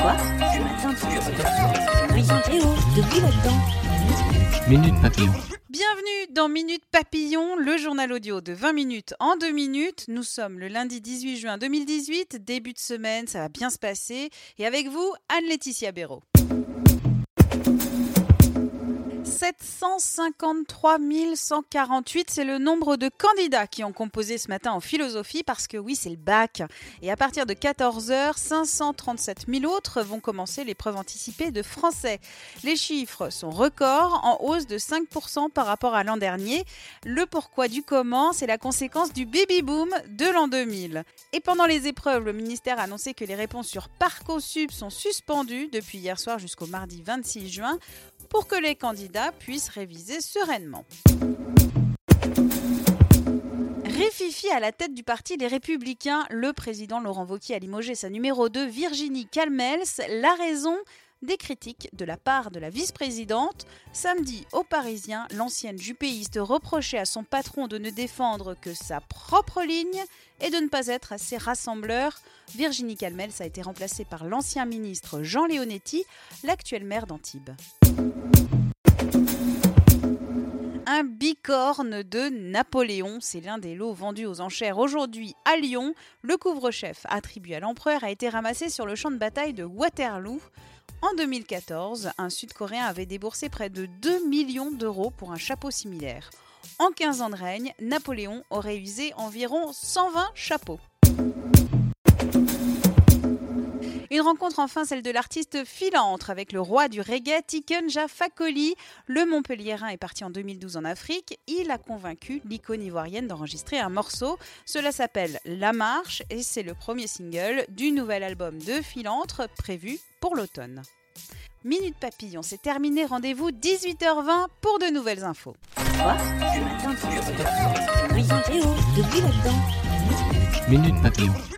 Quoi Eh oh, depuis là-dedans. Minute Papillon. Bienvenue dans Minute Papillon, le journal audio de 20 minutes en 2 minutes. Nous sommes le lundi 18 juin 2018, début de semaine, ça va bien se passer. Et avec vous, Anne-Laetitia Béraud. 753 148, c'est le nombre de candidats qui ont composé ce matin en philosophie parce que oui, c'est le bac. Et à partir de 14h, 537 000 autres vont commencer l'épreuve anticipée de français. Les chiffres sont records, en hausse de 5% par rapport à l'an dernier. Le pourquoi du comment, c'est la conséquence du baby-boom de l'an 2000. Et pendant les épreuves, le ministère a annoncé que les réponses sur Parcoursup sont suspendues depuis hier soir jusqu'au mardi 26 juin pour que les candidats puissent réviser sereinement. Réfifi à la tête du parti Les Républicains, le président Laurent Wauquiez a limogé sa numéro 2, Virginie Calmels. La raison des critiques de la part de la vice-présidente. Samedi, au Parisien, l'ancienne jupéiste reprochait à son patron de ne défendre que sa propre ligne et de ne pas être assez rassembleur. Virginie Calmels a été remplacée par l'ancien ministre Jean Leonetti, l'actuel maire d'Antibes un bicorne de Napoléon. C'est l'un des lots vendus aux enchères aujourd'hui à Lyon. Le couvre-chef attribué à l'empereur a été ramassé sur le champ de bataille de Waterloo. En 2014, un Sud-Coréen avait déboursé près de 2 millions d'euros pour un chapeau similaire. En 15 ans de règne, Napoléon aurait usé environ 120 chapeaux. Une rencontre enfin, celle de l'artiste Philantre avec le roi du reggae, Tiken Fakoli. Le Montpelliérain est parti en 2012 en Afrique. Il a convaincu l'icône ivoirienne d'enregistrer un morceau. Cela s'appelle La Marche et c'est le premier single du nouvel album de Philantre prévu pour l'automne. Minute Papillon, c'est terminé. Rendez-vous 18h20 pour de nouvelles infos. Quoi? Minute Papillon.